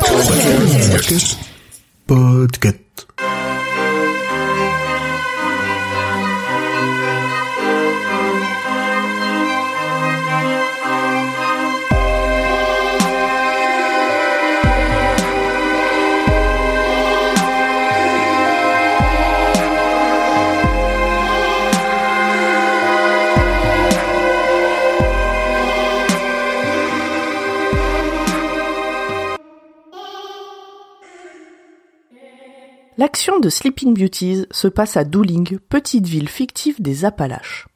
Podcast. Podcast. L'action de Sleeping Beauties se passe à Dooling, petite ville fictive des Appalaches.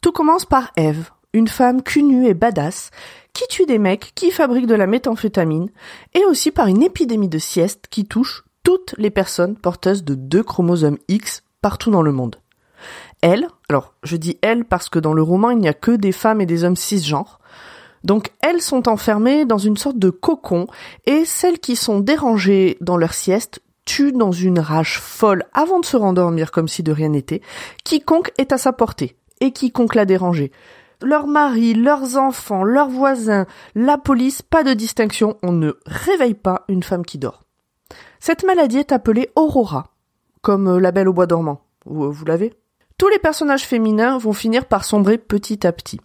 Tout commence par Eve, une femme cul nue et badass, qui tue des mecs, qui fabrique de la méthamphétamine, et aussi par une épidémie de sieste qui touche toutes les personnes porteuses de deux chromosomes X partout dans le monde. Elle, alors je dis elle parce que dans le roman il n'y a que des femmes et des hommes cisgenres, donc elles sont enfermées dans une sorte de cocon et celles qui sont dérangées dans leur sieste tuent dans une rage folle avant de se rendormir comme si de rien n'était. Quiconque est à sa portée et quiconque l'a dérangé. Leurs maris, leurs enfants, leurs voisins, la police, pas de distinction, on ne réveille pas une femme qui dort. Cette maladie est appelée Aurora, comme la belle au bois dormant. Vous l'avez? Tous les personnages féminins vont finir par sombrer petit à petit.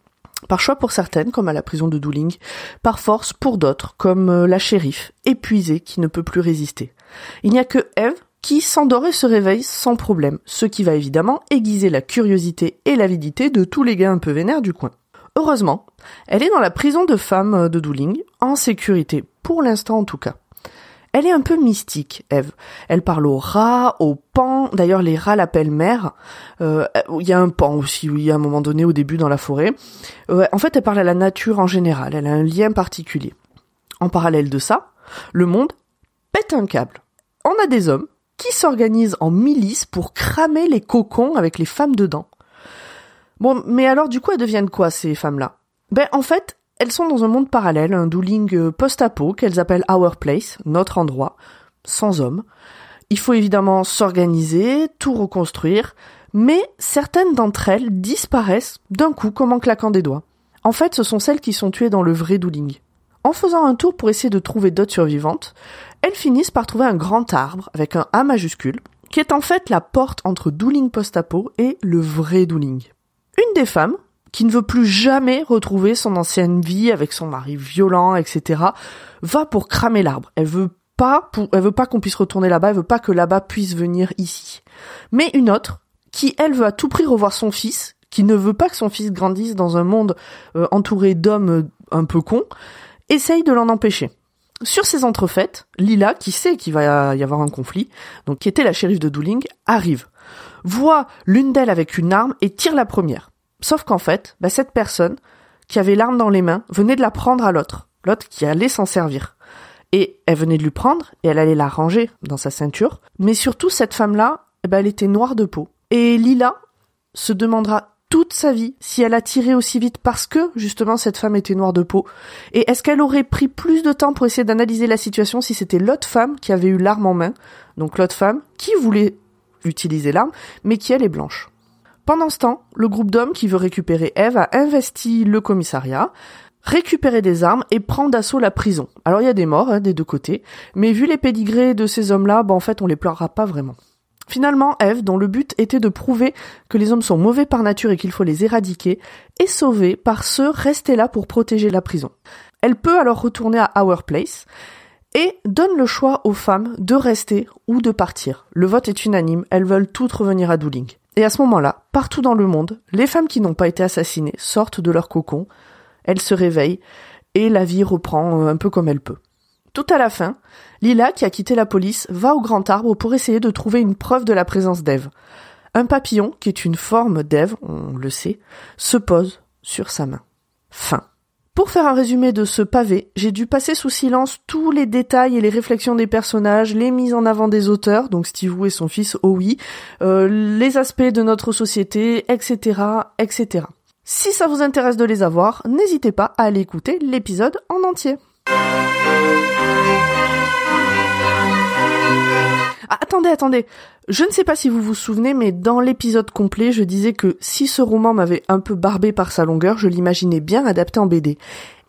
Par choix pour certaines, comme à la prison de Dooling, par force pour d'autres, comme euh, la shérif, épuisée, qui ne peut plus résister. Il n'y a que Eve qui s'endort et se réveille sans problème, ce qui va évidemment aiguiser la curiosité et l'avidité de tous les gars un peu vénères du coin. Heureusement, elle est dans la prison de femmes euh, de Dooling, en sécurité, pour l'instant en tout cas. Elle est un peu mystique, Eve. Elle parle aux rats, aux pans. D'ailleurs, les rats l'appellent mère. Euh, il y a un pan aussi, oui, à un moment donné, au début, dans la forêt. Euh, en fait, elle parle à la nature en général. Elle a un lien particulier. En parallèle de ça, le monde pète un câble. On a des hommes qui s'organisent en milice pour cramer les cocons avec les femmes dedans. Bon, mais alors, du coup, elles deviennent quoi, ces femmes-là? Ben, en fait, elles sont dans un monde parallèle, un dueling euh, post-apo qu'elles appellent Our Place, notre endroit, sans hommes. Il faut évidemment s'organiser, tout reconstruire, mais certaines d'entre elles disparaissent d'un coup comme en claquant des doigts. En fait, ce sont celles qui sont tuées dans le vrai dueling. En faisant un tour pour essayer de trouver d'autres survivantes, elles finissent par trouver un grand arbre avec un A majuscule, qui est en fait la porte entre dueling post-apo et le vrai dueling. Une des femmes, qui ne veut plus jamais retrouver son ancienne vie avec son mari violent, etc., va pour cramer l'arbre. Elle veut pas, elle veut pas qu'on puisse retourner là-bas, elle veut pas que là-bas puisse venir ici. Mais une autre, qui elle veut à tout prix revoir son fils, qui ne veut pas que son fils grandisse dans un monde euh, entouré d'hommes euh, un peu cons, essaye de l'en empêcher. Sur ces entrefaites, Lila, qui sait qu'il va y avoir un conflit, donc qui était la shérif de Dooling, arrive, voit l'une d'elles avec une arme et tire la première. Sauf qu'en fait, bah, cette personne qui avait l'arme dans les mains venait de la prendre à l'autre, l'autre qui allait s'en servir. Et elle venait de lui prendre et elle allait la ranger dans sa ceinture. Mais surtout, cette femme-là, eh ben, elle était noire de peau. Et Lila se demandera toute sa vie si elle a tiré aussi vite parce que justement cette femme était noire de peau. Et est-ce qu'elle aurait pris plus de temps pour essayer d'analyser la situation si c'était l'autre femme qui avait eu l'arme en main, donc l'autre femme qui voulait utiliser l'arme, mais qui elle est blanche. Pendant ce temps, le groupe d'hommes qui veut récupérer Eve a investi le commissariat, récupéré des armes et prend d'assaut la prison. Alors il y a des morts hein, des deux côtés, mais vu les pédigrés de ces hommes-là, bah, en fait on les pleurera pas vraiment. Finalement, Eve, dont le but était de prouver que les hommes sont mauvais par nature et qu'il faut les éradiquer, est sauvée par ceux restés là pour protéger la prison. Elle peut alors retourner à Our Place et donne le choix aux femmes de rester ou de partir. Le vote est unanime, elles veulent toutes revenir à Dooling. Et à ce moment-là, partout dans le monde, les femmes qui n'ont pas été assassinées sortent de leur cocon, elles se réveillent et la vie reprend un peu comme elle peut. Tout à la fin, Lila, qui a quitté la police, va au grand arbre pour essayer de trouver une preuve de la présence d'Eve. Un papillon, qui est une forme d'Eve, on le sait, se pose sur sa main. Fin. Pour faire un résumé de ce pavé, j'ai dû passer sous silence tous les détails et les réflexions des personnages, les mises en avant des auteurs, donc Steve Wu et son fils Owi, euh, les aspects de notre société, etc., etc. Si ça vous intéresse de les avoir, n'hésitez pas à aller écouter l'épisode en entier. Ah, attendez, attendez. Je ne sais pas si vous vous souvenez, mais dans l'épisode complet, je disais que si ce roman m'avait un peu barbé par sa longueur, je l'imaginais bien adapté en BD.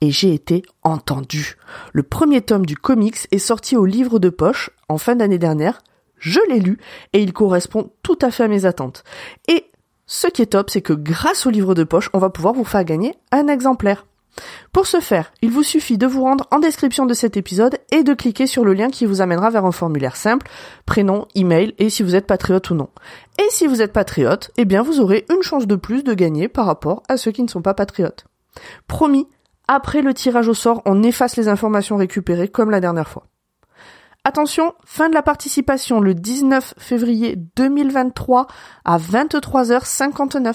et j'ai été entendu. Le premier tome du comics est sorti au livre de poche en fin d'année dernière. Je l'ai lu et il correspond tout à fait à mes attentes. Et ce qui est top, c'est que grâce au livre de poche, on va pouvoir vous faire gagner un exemplaire. Pour ce faire, il vous suffit de vous rendre en description de cet épisode et de cliquer sur le lien qui vous amènera vers un formulaire simple, prénom, email et si vous êtes patriote ou non. Et si vous êtes patriote, eh bien vous aurez une chance de plus de gagner par rapport à ceux qui ne sont pas patriotes. Promis, après le tirage au sort, on efface les informations récupérées comme la dernière fois. Attention, fin de la participation le 19 février 2023 à 23h59.